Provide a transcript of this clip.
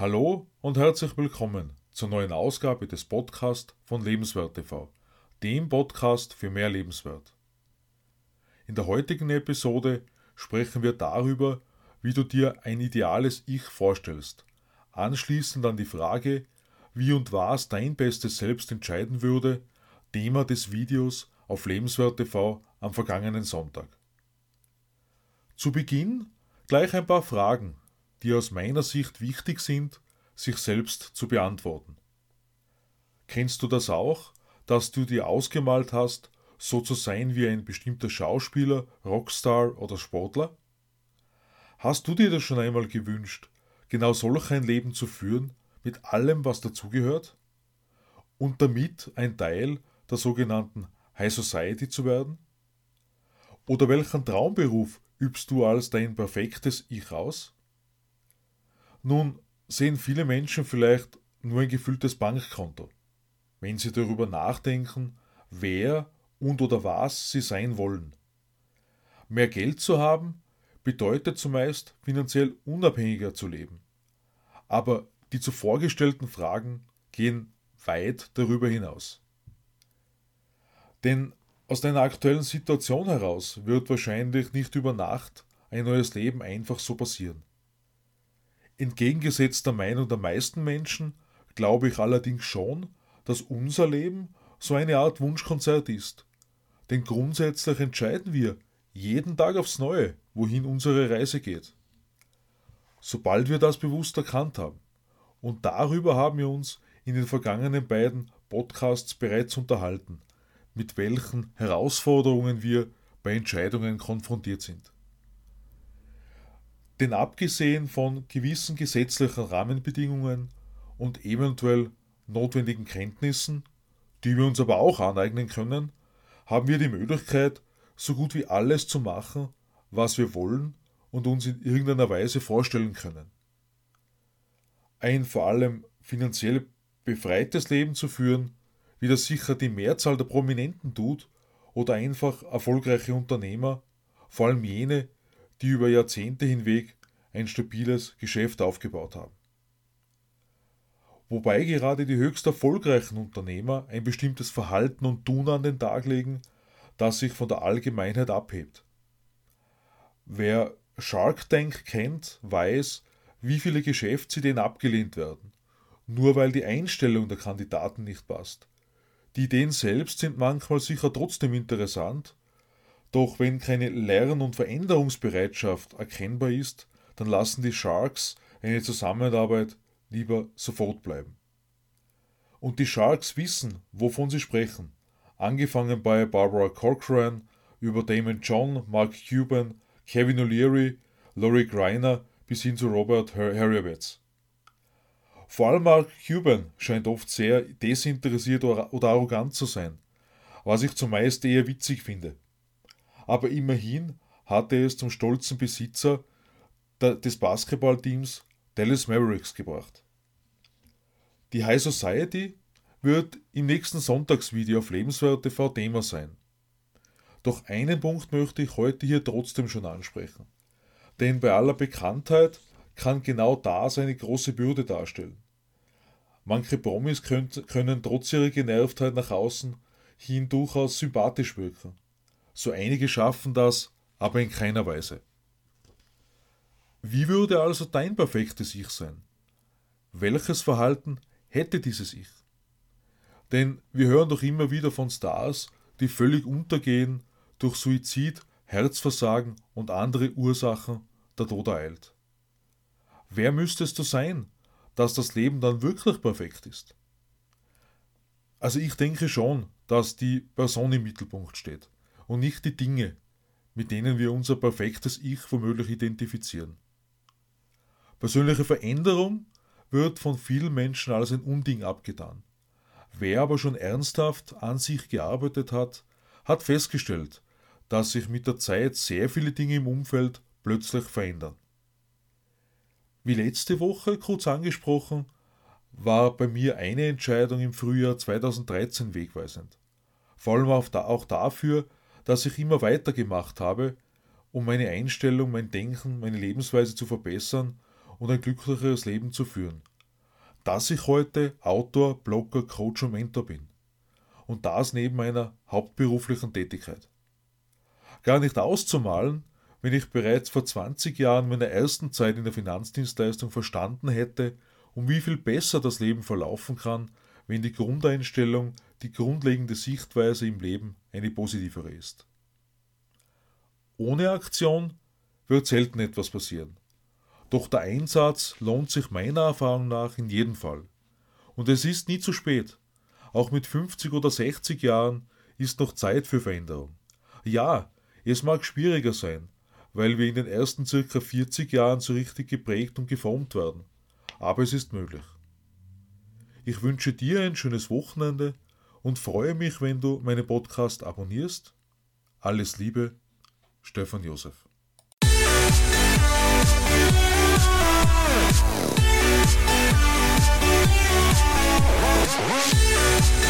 Hallo und herzlich willkommen zur neuen Ausgabe des Podcasts von Lebenswert TV, dem Podcast für mehr Lebenswert. In der heutigen Episode sprechen wir darüber, wie du dir ein ideales Ich vorstellst, anschließend an die Frage, wie und was dein bestes Selbst entscheiden würde, Thema des Videos auf Lebenswert TV am vergangenen Sonntag. Zu Beginn gleich ein paar Fragen, die aus meiner Sicht wichtig sind, sich selbst zu beantworten. Kennst du das auch, dass du dir ausgemalt hast, so zu sein wie ein bestimmter Schauspieler, Rockstar oder Sportler? Hast du dir das schon einmal gewünscht, genau solch ein Leben zu führen, mit allem, was dazugehört? Und damit ein Teil der sogenannten High Society zu werden? Oder welchen Traumberuf übst du als dein perfektes Ich aus? Nun sehen viele Menschen vielleicht nur ein gefülltes Bankkonto, wenn sie darüber nachdenken, wer und oder was sie sein wollen. Mehr Geld zu haben bedeutet zumeist finanziell unabhängiger zu leben. Aber die zuvor gestellten Fragen gehen weit darüber hinaus. Denn aus deiner aktuellen Situation heraus wird wahrscheinlich nicht über Nacht ein neues Leben einfach so passieren. Entgegengesetzt der Meinung der meisten Menschen glaube ich allerdings schon, dass unser Leben so eine Art Wunschkonzert ist. Denn grundsätzlich entscheiden wir jeden Tag aufs Neue, wohin unsere Reise geht. Sobald wir das bewusst erkannt haben, und darüber haben wir uns in den vergangenen beiden Podcasts bereits unterhalten, mit welchen Herausforderungen wir bei Entscheidungen konfrontiert sind. Denn abgesehen von gewissen gesetzlichen Rahmenbedingungen und eventuell notwendigen Kenntnissen, die wir uns aber auch aneignen können, haben wir die Möglichkeit, so gut wie alles zu machen, was wir wollen und uns in irgendeiner Weise vorstellen können. Ein vor allem finanziell befreites Leben zu führen, wie das sicher die Mehrzahl der Prominenten tut, oder einfach erfolgreiche Unternehmer, vor allem jene, die über Jahrzehnte hinweg ein stabiles Geschäft aufgebaut haben. Wobei gerade die höchst erfolgreichen Unternehmer ein bestimmtes Verhalten und Tun an den Tag legen, das sich von der Allgemeinheit abhebt. Wer Shark Tank kennt, weiß, wie viele Geschäftsideen abgelehnt werden, nur weil die Einstellung der Kandidaten nicht passt. Die Ideen selbst sind manchmal sicher trotzdem interessant, doch wenn keine Lern- und Veränderungsbereitschaft erkennbar ist, dann lassen die Sharks eine Zusammenarbeit lieber sofort bleiben. Und die Sharks wissen, wovon sie sprechen, angefangen bei Barbara Corcoran über Damon John, Mark Cuban, Kevin O'Leary, Laurie Greiner bis hin zu Robert Harriowitz. Vor allem Mark Cuban scheint oft sehr desinteressiert oder arrogant zu sein, was ich zumeist eher witzig finde aber immerhin hatte es zum stolzen Besitzer des Basketballteams Dallas Mavericks gebracht. Die High Society wird im nächsten Sonntagsvideo auf Lebenswert TV Thema sein. Doch einen Punkt möchte ich heute hier trotzdem schon ansprechen. Denn bei aller Bekanntheit kann genau das eine große Bürde darstellen. Manche Promis können trotz ihrer Genervtheit nach außen hin durchaus sympathisch wirken. So einige schaffen das, aber in keiner Weise. Wie würde also dein perfektes Ich sein? Welches Verhalten hätte dieses Ich? Denn wir hören doch immer wieder von Stars, die völlig untergehen, durch Suizid, Herzversagen und andere Ursachen der Tod ereilt. Wer müsstest du sein, dass das Leben dann wirklich perfekt ist? Also ich denke schon, dass die Person im Mittelpunkt steht und nicht die Dinge, mit denen wir unser perfektes Ich womöglich identifizieren. Persönliche Veränderung wird von vielen Menschen als ein Unding abgetan. Wer aber schon ernsthaft an sich gearbeitet hat, hat festgestellt, dass sich mit der Zeit sehr viele Dinge im Umfeld plötzlich verändern. Wie letzte Woche kurz angesprochen, war bei mir eine Entscheidung im Frühjahr 2013 wegweisend. Vor allem auch dafür, dass ich immer weitergemacht habe, um meine Einstellung, mein Denken, meine Lebensweise zu verbessern und ein glücklicheres Leben zu führen, dass ich heute Autor, Blogger, Coach und Mentor bin. Und das neben meiner hauptberuflichen Tätigkeit. Gar nicht auszumalen, wenn ich bereits vor 20 Jahren meiner ersten Zeit in der Finanzdienstleistung verstanden hätte, um wie viel besser das Leben verlaufen kann, wenn die Grundeinstellung, die grundlegende Sichtweise im Leben eine positivere ist. Ohne Aktion wird selten etwas passieren. Doch der Einsatz lohnt sich meiner Erfahrung nach in jedem Fall. Und es ist nie zu spät. Auch mit 50 oder 60 Jahren ist noch Zeit für Veränderung. Ja, es mag schwieriger sein, weil wir in den ersten circa 40 Jahren so richtig geprägt und geformt werden. Aber es ist möglich. Ich wünsche dir ein schönes Wochenende und freue mich, wenn du meinen Podcast abonnierst. Alles Liebe, Stefan Josef. What?